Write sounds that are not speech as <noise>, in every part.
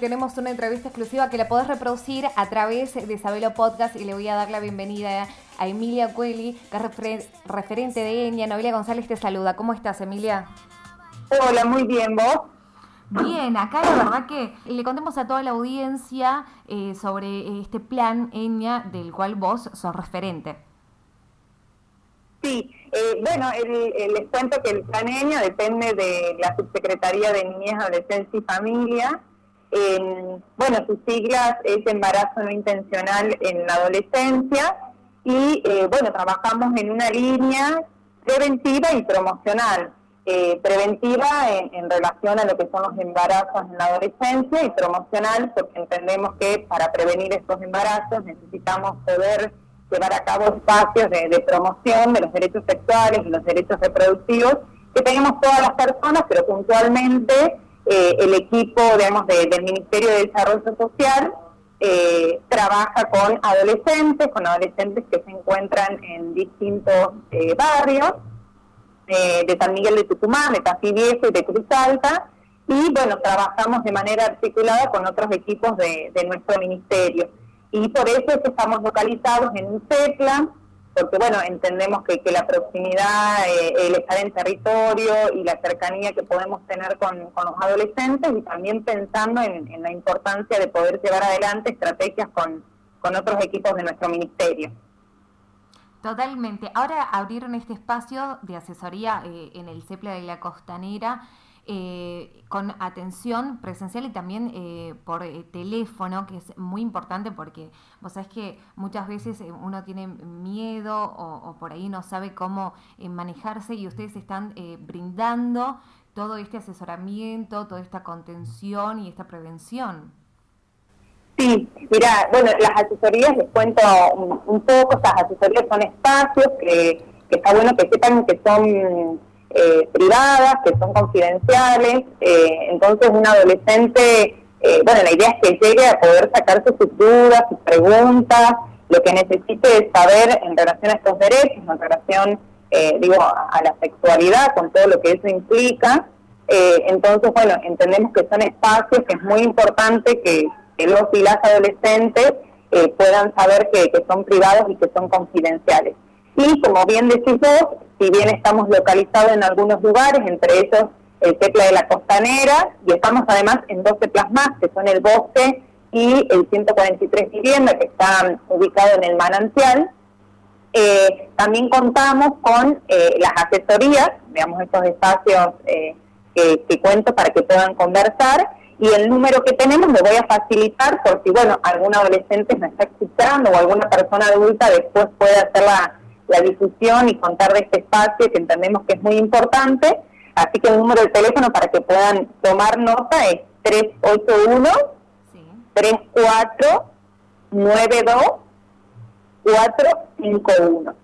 Tenemos una entrevista exclusiva que la podés reproducir a través de Sabelo Podcast y le voy a dar la bienvenida a Emilia Cueli, que es referente de Enya. Noelia González te saluda. ¿Cómo estás, Emilia? Hola, muy bien, ¿vos? Bien, acá la verdad que le contemos a toda la audiencia eh, sobre este plan Enya del cual vos sos referente. Sí, eh, bueno, les cuento que el plan Enya depende de la Subsecretaría de Niñez, Adolescencia y Familia bueno, sus siglas es embarazo no intencional en la adolescencia y eh, bueno, trabajamos en una línea preventiva y promocional. Eh, preventiva en, relación a lo que son los embarazos en la adolescencia y promocional porque entendemos que para prevenir estos embarazos necesitamos poder llevar a cabo espacios de, de promoción de los derechos sexuales y los derechos reproductivos que tenemos todas las personas, pero puntualmente eh, el equipo, digamos, del Ministerio de Desarrollo Social eh, trabaja con adolescentes, con adolescentes que se encuentran en distintos eh, barrios, de San Miguel de Tucumán, de Tafí Viejo y de Cruz Alta, y bueno, trabajamos de manera articulada con otros equipos de, de nuestro ministerio. Y por eso es que estamos localizados en un CEPLA, porque bueno, entendemos que, la proximidad, eh, el estar en territorio y la cercanía que podemos tener con, los adolescentes y también pensando en, la importancia de poder llevar adelante estrategias con, otros equipos de nuestro ministerio. Totalmente. Ahora abrieron este espacio de asesoría eh, en el CEPLA de la Costanera eh, con atención presencial y también eh, por eh, teléfono, que es muy importante porque vos sabés que muchas veces uno tiene miedo o, por ahí no sabe cómo manejarse y ustedes están brindando todo este asesoramiento, toda esta contención y esta prevención. Sí, mira, bueno, las asesorías, les cuento un, poco, estas asesorías son espacios que está bueno que sepan que son eh, privadas, que son confidenciales. Eh, entonces, un adolescente, eh, bueno, la idea es que llegue a poder sacarse sus dudas, sus preguntas, lo que necesite saber en relación a estos derechos, en relación, digo, a, la sexualidad, con todo lo que eso implica. entonces, bueno, entendemos que son espacios que es muy importante que, los y las adolescentes puedan saber que son privados y que son confidenciales. Y como bien decís vos, si bien estamos localizados en algunos lugares, entre ellos el Tecla de la Costanera, y estamos además en dos teclas más, que son el Bosque y el 143 Vivienda, que están ubicados en el Manantial. Eh, también contamos con eh, las asesorías, digamos, estos espacios eh, que, cuento para que puedan conversar, y el número que tenemos lo voy a facilitar por si, bueno, algún adolescente me está escuchando o alguna persona adulta después puede hacer la la difusión y contar de este espacio que entendemos que es muy importante. Así que el número de teléfono para que puedan tomar nota es 381 34 92 451.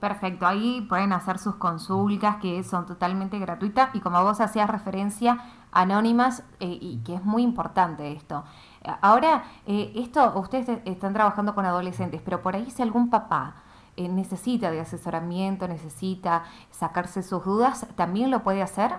Perfecto, ahí pueden hacer sus consultas que son totalmente gratuitas y como vos hacías referencia, anónimas eh, y que es muy importante esto. Ahora, eh, esto, ustedes están trabajando con adolescentes, pero por ahí si algún papá eh, necesita de asesoramiento, necesita sacarse sus dudas, ¿también lo puede hacer?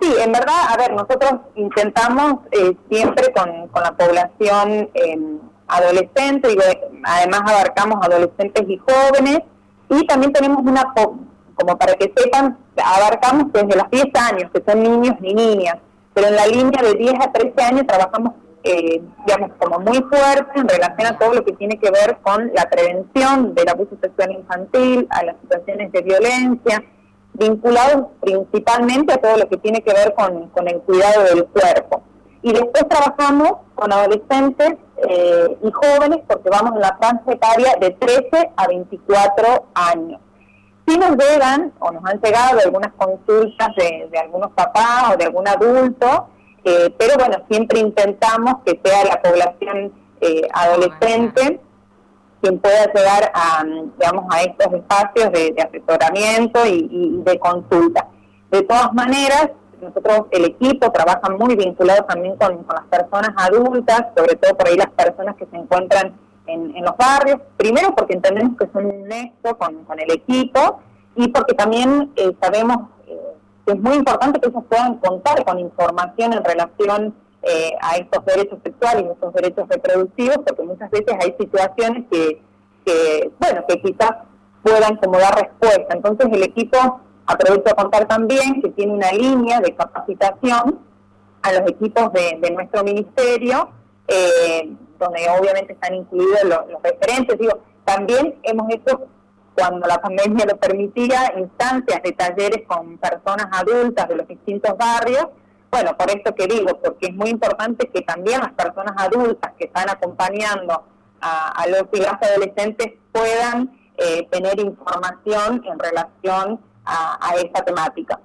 Sí, en verdad, a ver, nosotros intentamos eh, siempre con, con, la población em, adolescente, y además abarcamos adolescentes y jóvenes, y también tenemos una, como para que sepan, abarcamos desde los 10 años, que son niños y niñas, pero en la línea de 10 a 13 años trabajamos eh, digamos, como muy fuerte en relación a todo lo que tiene que ver con la prevención del abuso sexual infantil, a las situaciones de violencia, vinculados principalmente a todo lo que tiene que ver con, el cuidado del cuerpo. Y después trabajamos con adolescentes eh, y jóvenes porque vamos en la franja etaria de 13 a 24 años. Si nos llegan o nos han llegado algunas consultas de, de algunos papás o de algún adulto eh, pero bueno, siempre intentamos que sea la población eh, adolescente quien pueda llegar a, digamos, a estos espacios de, asesoramiento y, de consulta. De todas maneras, nosotros, el equipo, trabaja muy vinculado también con, las personas adultas, sobre todo por ahí las personas que se encuentran en, los barrios, primero porque entendemos que son un nexo con, el equipo y porque también eh, sabemos es muy importante que ellos puedan contar con información en relación eh, a estos derechos sexuales y estos derechos reproductivos, porque muchas veces hay situaciones que, bueno, que quizás puedan como dar respuesta. Entonces el equipo, aprovecho a contar también que tiene una línea de capacitación a los equipos de, nuestro ministerio, eh, donde obviamente están incluidos los referentes. Digo, también hemos hecho cuando la pandemia lo permitía, instancias de talleres con personas adultas de los distintos barrios. Bueno, por esto que digo, porque es muy importante que también las personas adultas que están acompañando a, los y las adolescentes puedan eh, tener información en relación a, esta temática.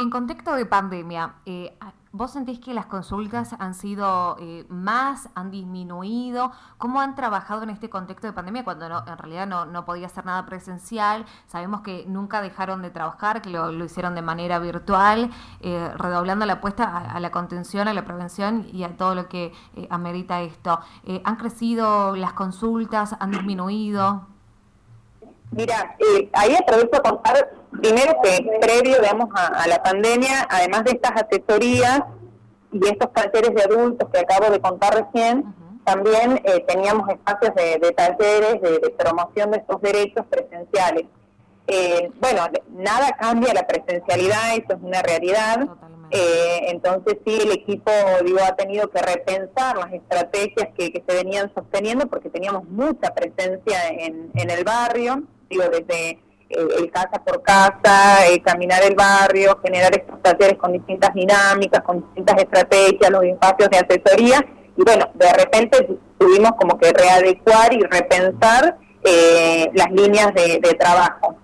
en contexto de pandemia, eh, ¿Vos sentís que las consultas han sido eh, más, han disminuido? ¿Cómo han trabajado en este contexto de pandemia cuando no, en realidad no, no podía hacer nada presencial? Sabemos que nunca dejaron de trabajar, que lo, hicieron de manera virtual, eh, redoblando la apuesta a, la contención, a la prevención y a todo lo que eh, amerita esto. ¿Han crecido las consultas? ¿Han disminuido? Mira, ahí aprovecho a contar Primero que previo, digamos, a, la pandemia, además de estas asesorías y estos talleres de adultos que acabo de contar recién, también eh, teníamos espacios de, talleres de, promoción de estos derechos presenciales. Eh, bueno, nada cambia la presencialidad, eso es una realidad. Eh, entonces sí, el equipo digo, ha tenido que repensar las estrategias que, que se venían sosteniendo porque teníamos mucha presencia en, en el barrio, digo, desde el casa por casa, eh, caminar el barrio, generar estos talleres con distintas dinámicas, con distintas estrategias, los espacios de asesoría. Y bueno, de repente tuvimos como que readecuar y repensar eh, las líneas de, trabajo.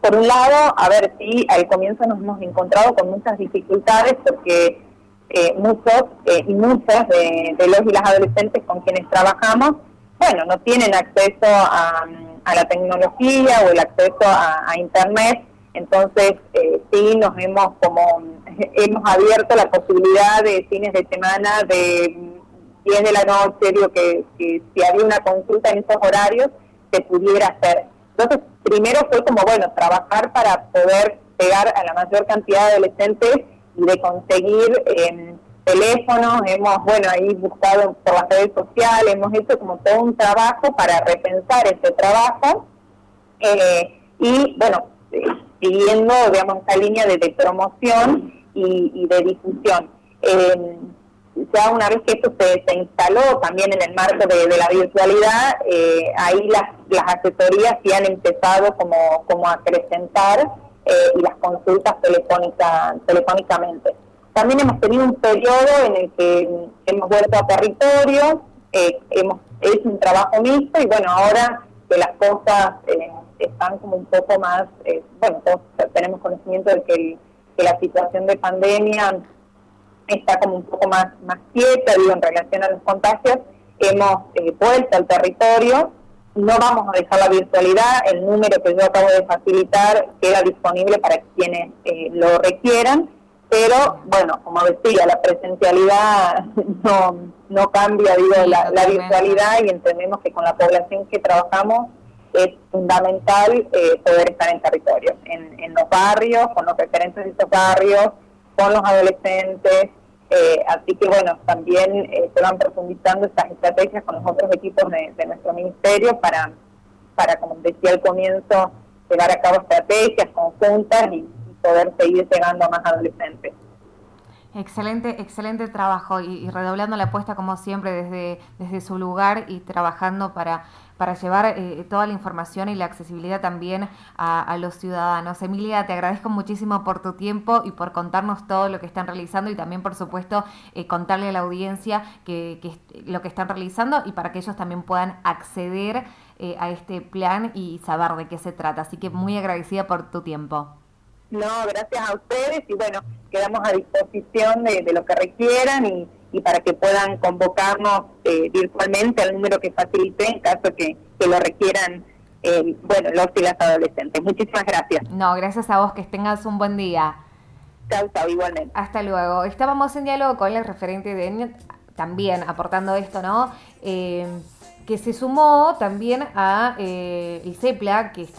Por un lado, a ver, si al comienzo nos hemos encontrado con muchas dificultades porque eh, muchos y muchas de los y las adolescentes con quienes trabajamos, bueno, no tienen acceso a a la tecnología o el acceso a, Internet. Entonces, eh, sí, nos hemos como <laughs> hemos abierto la posibilidad de fines de semana de 10 de la noche, digo que, si había una consulta en esos horarios, se pudiera hacer. Entonces, primero fue como, bueno, trabajar para poder llegar a la mayor cantidad de adolescentes y de conseguir eh, teléfonos, hemos, bueno, ahí buscado por las redes sociales, hemos hecho como todo un trabajo para repensar ese trabajo eh, y, bueno, eh, siguiendo, digamos, esa línea de, promoción y, de difusión. Eh, ya una vez que esto se, se, instaló también en el marco de, la virtualidad, ahí las, las asesorías sí han empezado como, como a acrecentar y las consultas telefónica, telefónicamente. También hemos tenido un periodo en el que hemos vuelto a territorio, eh, hemos hecho un trabajo mixto y bueno, ahora que las cosas eh, están como un poco más, eh, bueno, todos tenemos conocimiento de que, la situación de pandemia está como un poco más, más quieta, digo, en relación a los contagios, hemos vuelto al territorio. No vamos a dejar la virtualidad, el número que yo acabo de facilitar queda disponible para quienes lo requieran pero bueno, como decía, la presencialidad no, no cambia, digo, la, virtualidad y entendemos que con la población que trabajamos es fundamental eh, poder estar en territorio, en, en, los barrios, con los referentes de esos barrios, con los adolescentes, eh, así que bueno, también eh, se van profundizando estas estrategias con los otros equipos de, nuestro ministerio para, para, como decía al comienzo, llevar a cabo estrategias conjuntas y poder seguir llegando a más adolescentes. Excelente, excelente trabajo y, redoblando la apuesta como siempre desde, desde su lugar y trabajando para, para llevar eh, toda la información y la accesibilidad también a, los ciudadanos. Emilia, te agradezco muchísimo por tu tiempo y por contarnos todo lo que están realizando y también, por supuesto, eh, contarle a la audiencia que, lo que están realizando y para que ellos también puedan acceder eh, a este plan y saber de qué se trata. Así que muy agradecida por tu tiempo. No, gracias a ustedes y bueno, quedamos a disposición de, lo que requieran y, para que puedan convocarnos eh, virtualmente al número que facilité en caso que, lo requieran, eh, bueno, los y las adolescentes. Muchísimas gracias. No, gracias a vos, que tengas un buen día. Chao, chao, igualmente. Hasta luego. Estábamos en diálogo con el referente de también aportando esto, ¿no? Eh, que se sumó también a el CEPLA, que está